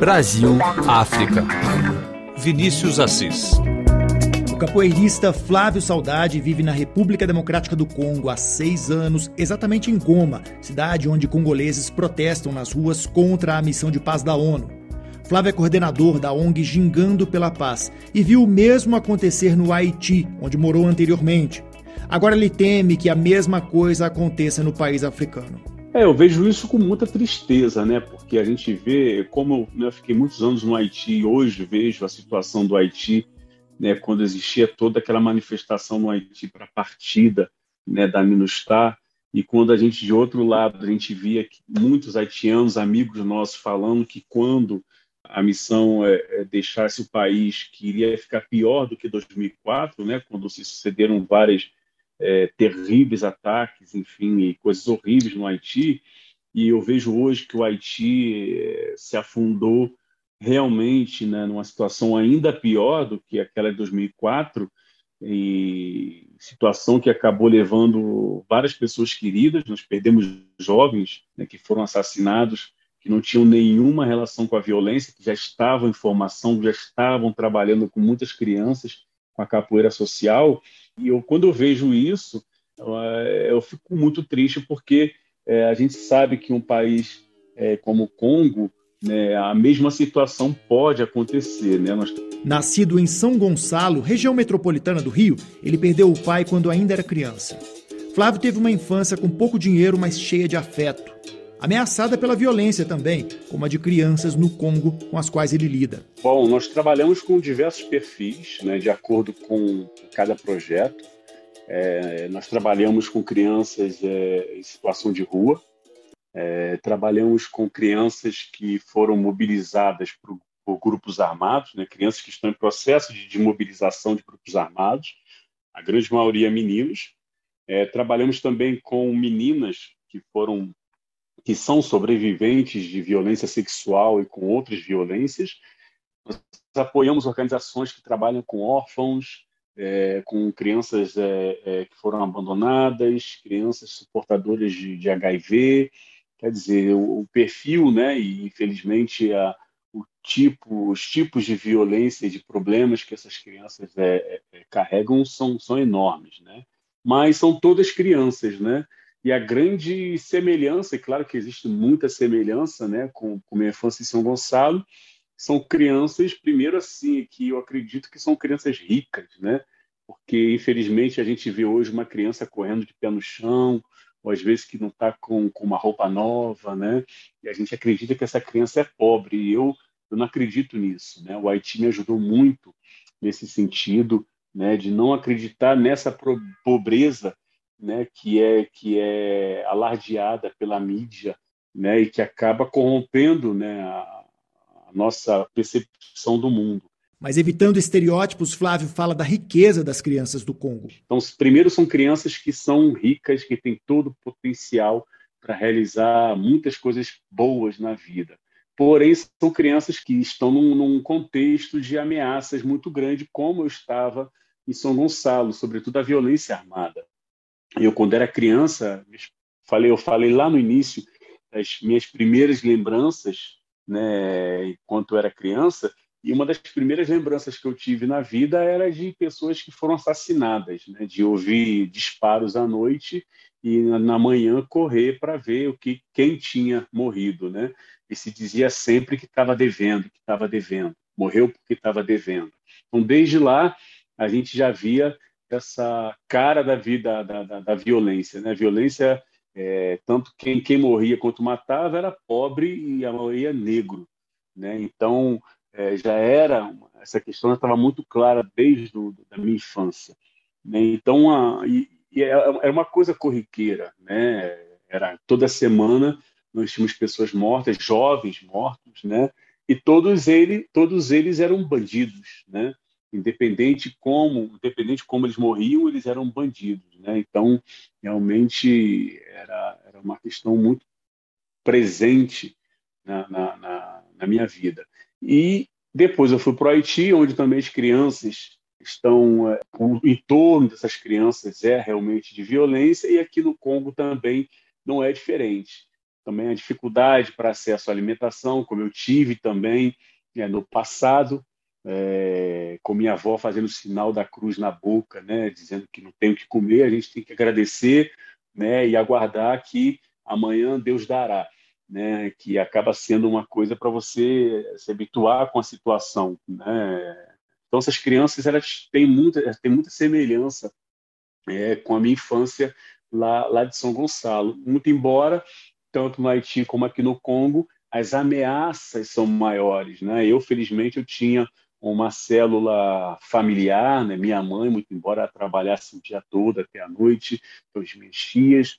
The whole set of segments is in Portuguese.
Brasil, África. Vinícius Assis. O capoeirista Flávio Saudade vive na República Democrática do Congo há seis anos, exatamente em Goma, cidade onde congoleses protestam nas ruas contra a missão de paz da ONU. Flávio é coordenador da ONG Gingando pela Paz e viu o mesmo acontecer no Haiti, onde morou anteriormente. Agora ele teme que a mesma coisa aconteça no país africano. É, eu vejo isso com muita tristeza, né? Porque a gente vê, como eu né, fiquei muitos anos no Haiti, e hoje vejo a situação do Haiti, né, quando existia toda aquela manifestação no Haiti para a partida né, da Minustar, e quando a gente, de outro lado, a gente via que muitos haitianos, amigos nossos, falando que quando a missão é, é deixasse o país, que iria ficar pior do que 2004, né, quando se sucederam várias é, terríveis ataques, enfim, e coisas horríveis no Haiti. E eu vejo hoje que o Haiti é, se afundou realmente né, numa situação ainda pior do que aquela de 2004, e situação que acabou levando várias pessoas queridas. Nós perdemos jovens né, que foram assassinados, que não tinham nenhuma relação com a violência, que já estavam em formação, já estavam trabalhando com muitas crianças com a capoeira social. E eu, quando eu vejo isso, eu fico muito triste porque é, a gente sabe que um país é, como o Congo, né, a mesma situação pode acontecer. Né? Nós... Nascido em São Gonçalo, região metropolitana do Rio, ele perdeu o pai quando ainda era criança. Flávio teve uma infância com pouco dinheiro, mas cheia de afeto ameaçada pela violência também, como a de crianças no Congo com as quais ele lida. Bom, nós trabalhamos com diversos perfis, né, de acordo com cada projeto. É, nós trabalhamos com crianças é, em situação de rua, é, trabalhamos com crianças que foram mobilizadas por, por grupos armados, né, crianças que estão em processo de, mobilização de grupos armados, a grande maioria meninos. É, trabalhamos também com meninas que foram que são sobreviventes de violência sexual e com outras violências. Nós apoiamos organizações que trabalham com órfãos, é, com crianças é, é, que foram abandonadas, crianças suportadoras de, de HIV. Quer dizer, o, o, perfil, né, e infelizmente a, o tipo, os tipos de violência e de problemas que essas crianças é, é, carregam são, são enormes, né? Mas são todas crianças, né? E a grande semelhança, é claro que existe muita semelhança né, com, com minha infância em São Gonçalo, são crianças, primeiro assim, que eu acredito que são crianças ricas, né? Porque, infelizmente, a gente vê hoje uma criança correndo de pé no chão, ou às vezes que não está com, com uma roupa nova, né? E a gente acredita que essa criança é pobre, e eu, eu não acredito nisso, né? O Haiti me ajudou muito nesse sentido, né? De não acreditar nessa pobreza né, que é que é alardeada pela mídia, né, e que acaba corrompendo, né, a, a nossa percepção do mundo. Mas evitando estereótipos, Flávio fala da riqueza das crianças do Congo. Então, primeiro são crianças que são ricas, que têm todo o potencial para realizar muitas coisas boas na vida. Porém, são crianças que estão num, num contexto de ameaças muito grande, como eu estava em São Gonçalo, sobretudo a violência armada. Eu, quando era criança, falei, eu falei lá no início, das minhas primeiras lembranças, né, enquanto eu era criança, e uma das primeiras lembranças que eu tive na vida era de pessoas que foram assassinadas, né, de ouvir disparos à noite e na manhã correr para ver o que quem tinha morrido, né? E se dizia sempre que estava devendo, que estava devendo, morreu porque estava devendo. Então, desde lá, a gente já via essa cara da vida da, da, da violência, né? Violência é, tanto quem, quem morria quanto matava era pobre e a maioria negro, né? Então é, já era essa questão estava muito clara desde do, da minha infância, né? Então a, e, e é, era uma coisa corriqueira, né? Era toda semana nós tínhamos pessoas mortas, jovens mortos, né? E todos eles todos eles eram bandidos, né? independente como, independente como eles morriam, eles eram bandidos, né? Então, realmente era, era uma questão muito presente na, na, na, na minha vida. E depois eu fui para o Haiti, onde também as crianças estão, é, o entorno dessas crianças é realmente de violência, e aqui no Congo também não é diferente. também a dificuldade para acesso à alimentação, como eu tive também é, no passado, é, com minha avó fazendo o sinal da cruz na boca, né, dizendo que não tem o que comer, a gente tem que agradecer né, e aguardar que amanhã Deus dará. Né, que acaba sendo uma coisa para você se habituar com a situação. Né? Então, essas crianças elas têm muita, têm muita semelhança é, com a minha infância lá, lá de São Gonçalo. Muito embora, tanto no Haiti como aqui no Congo, as ameaças são maiores. Né? Eu, felizmente, eu tinha uma célula familiar, né? minha mãe, muito embora trabalhasse o dia todo até a noite, as minhas tias,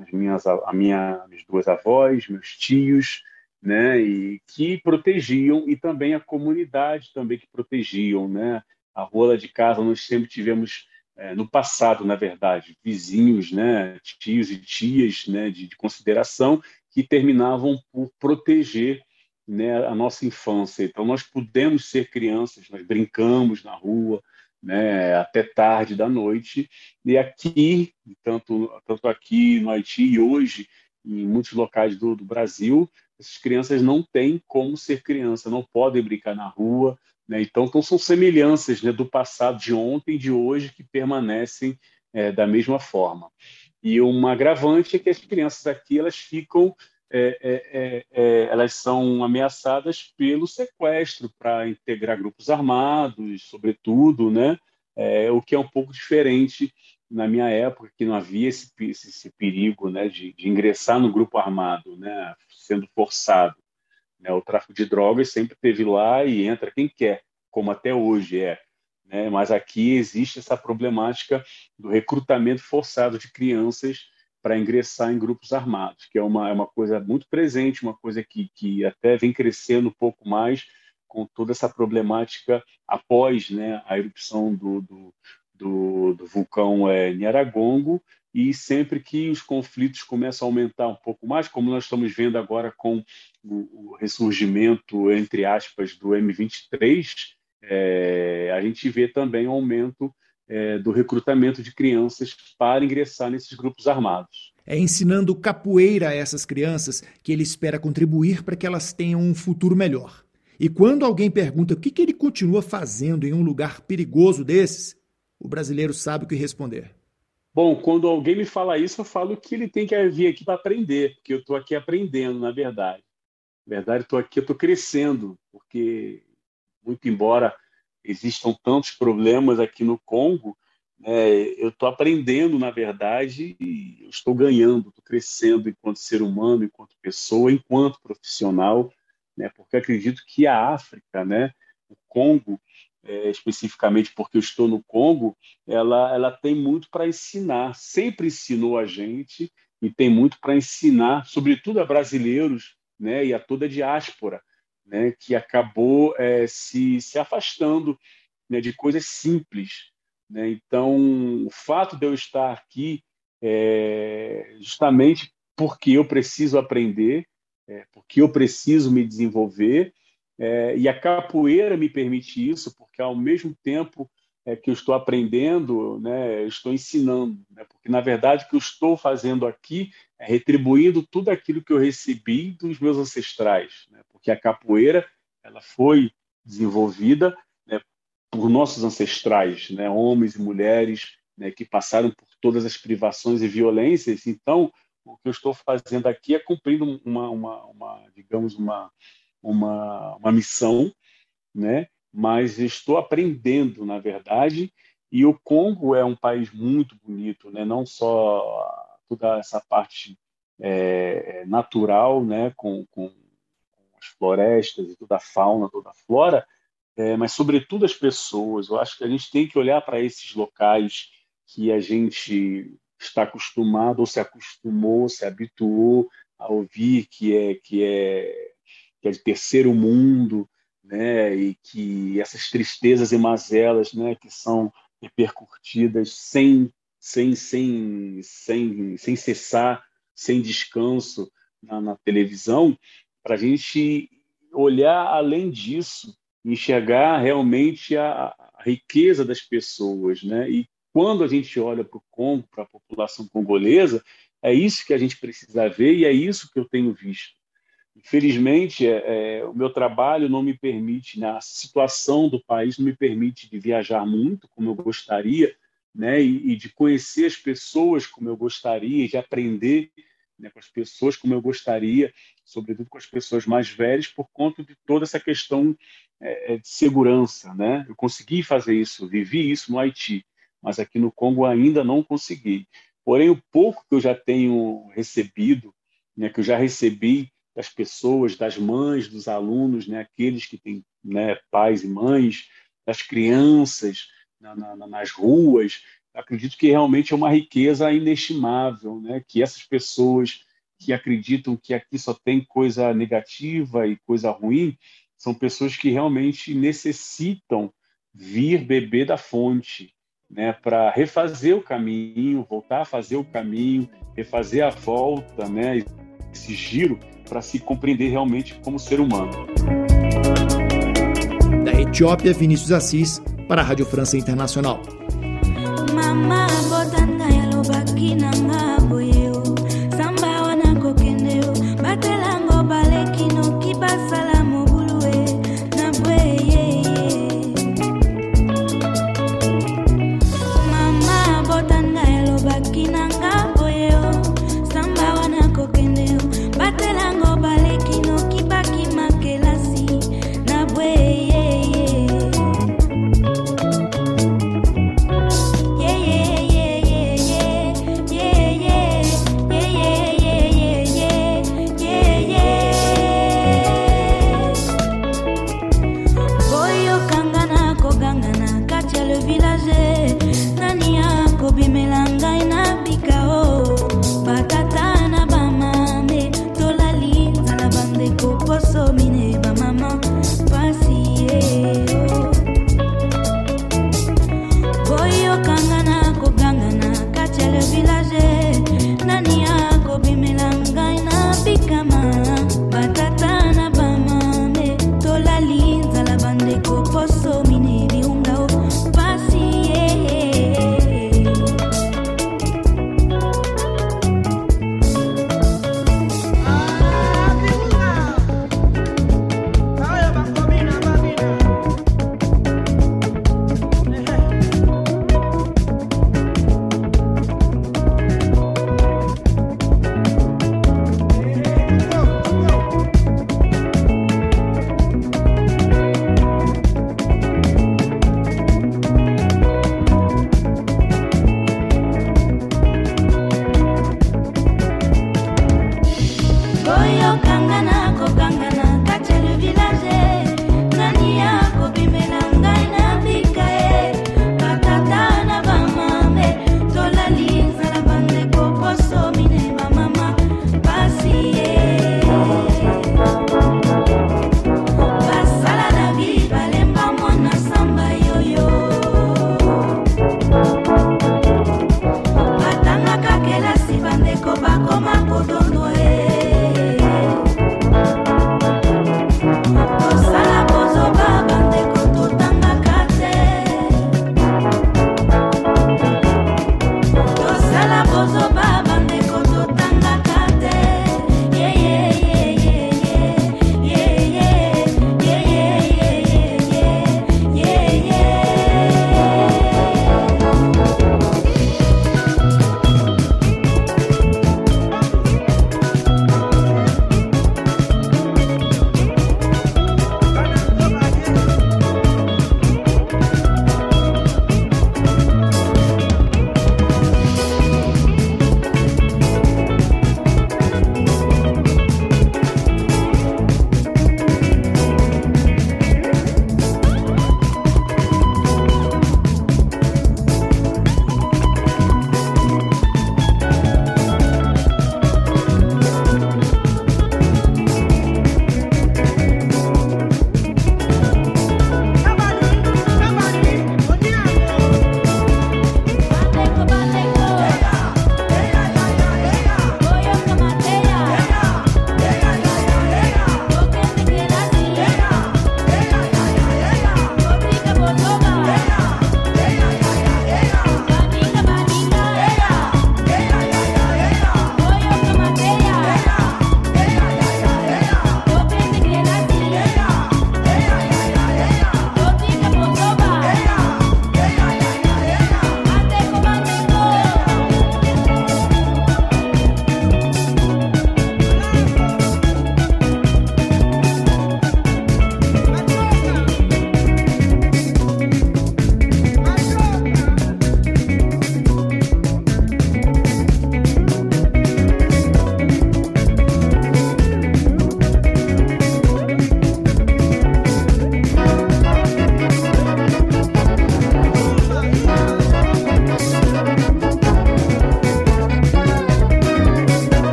as minhas, a minha, minhas duas avós, meus tios, né? E que protegiam e também a comunidade também que protegiam, né? A rua de casa nós sempre tivemos é, no passado, na verdade, vizinhos, né? Tios e tias, né? De, de consideração que terminavam por proteger né, a nossa infância. Então, nós pudemos ser crianças, nós brincamos na rua, né, até tarde da noite. E aqui, tanto, tanto aqui no Haiti e hoje, em muitos locais do, do Brasil, essas crianças não têm como ser criança, não podem brincar na rua. Né? Então, então, são semelhanças né, do passado, de ontem de hoje, que permanecem é, da mesma forma. E uma agravante é que as crianças aqui elas ficam é, é, é, é, elas são ameaçadas pelo sequestro para integrar grupos armados, sobretudo, né? É, o que é um pouco diferente na minha época, que não havia esse, esse, esse perigo né, de, de, ingressar no grupo armado, né, sendo forçado. Né? O tráfico de drogas sempre teve lá e entra quem quer, como até hoje é. Né? Mas aqui existe essa problemática do recrutamento forçado de crianças para ingressar em grupos armados, que é uma, é uma coisa muito presente, uma coisa que, que até vem crescendo um pouco mais com toda essa problemática após né, a erupção do, do, do, do vulcão é, Nyaragongo, e sempre que os conflitos começam a aumentar um pouco mais, como nós estamos vendo agora com o, ressurgimento, entre aspas, do M23, é, a gente vê também um aumento é, do recrutamento de crianças para ingressar nesses grupos armados. É ensinando capoeira a essas crianças que ele espera contribuir para que elas tenham um futuro melhor. E quando alguém pergunta o que, que ele continua fazendo em um lugar perigoso desses, o brasileiro sabe o que responder. Bom, quando alguém me fala isso, eu falo que ele tem que vir aqui para aprender, porque eu estou aqui aprendendo, na verdade. Na verdade, estou aqui, eu estou crescendo, porque, muito embora existam tantos problemas aqui no Congo, né, eu estou aprendendo, na verdade, e estou ganhando, estou crescendo enquanto ser humano, enquanto pessoa, enquanto profissional, né, porque acredito que a África, né, o Congo, é, especificamente porque eu estou no Congo, ela, ela tem muito para ensinar, sempre ensinou a gente e tem muito para ensinar, sobretudo a brasileiros né, e a toda a diáspora, né, que acabou é, se, se afastando né, de coisas simples. Né? Então, o fato de eu estar aqui é justamente porque eu preciso aprender, é, porque eu preciso me desenvolver, é, e a capoeira me permite isso, porque ao mesmo tempo é, que eu estou aprendendo, né, eu estou ensinando, né, porque na verdade o que eu estou fazendo aqui é retribuindo tudo aquilo que eu recebi dos meus ancestrais, né, porque a capoeira ela foi desenvolvida né, por nossos ancestrais, né, homens e mulheres né, que passaram por todas as privações e violências. Então, o que eu estou fazendo aqui é cumprindo uma, uma, uma digamos, uma, uma, uma missão, né, mas estou aprendendo, na verdade, e o Congo é um país muito bonito, né? não só toda essa parte é, é, natural, né? Com, com, as florestas e toda a fauna, toda a flora, é, mas sobretudo as pessoas. Eu acho que a gente tem que olhar para esses locais que a gente está acostumado ou se acostumou, se habituou a ouvir que é que é que é de terceiro mundo, né, e que essas tristezas e mazelas, né, que são repercutidas sem, sem, sem, sem, sem cessar, sem descanso na, na televisão, para a gente olhar além disso, enxergar realmente a, a riqueza das pessoas, né? E quando a gente olha para o Congo, para a população congolesa, É isso que a gente precisa ver e é isso que eu tenho visto. Infelizmente, é, é, o meu trabalho não me permite, né, a situação do país não me permite de viajar muito como eu gostaria, né, e, e de conhecer as pessoas como eu gostaria, de aprender né, com as pessoas como eu gostaria, sobretudo com as pessoas mais velhas, por conta de toda essa questão é, é de segurança. Né? Eu consegui fazer isso, vivi isso no Haiti, mas aqui no Congo ainda não consegui. Porém, o pouco que eu já tenho recebido, né, que eu já recebi das pessoas, das mães, dos alunos, né, aqueles que têm né, pais e mães, das crianças na, na, nas ruas, acredito que realmente é uma riqueza inestimável, né, que essas pessoas que acreditam que aqui só tem coisa negativa e coisa ruim, são pessoas que realmente necessitam vir beber da fonte, né, para refazer o caminho, voltar a fazer o caminho, refazer a volta, né, esse giro para se compreender realmente como ser humano. Da Etiópia, Vinícius Assis, para a Rádio França Internacional. my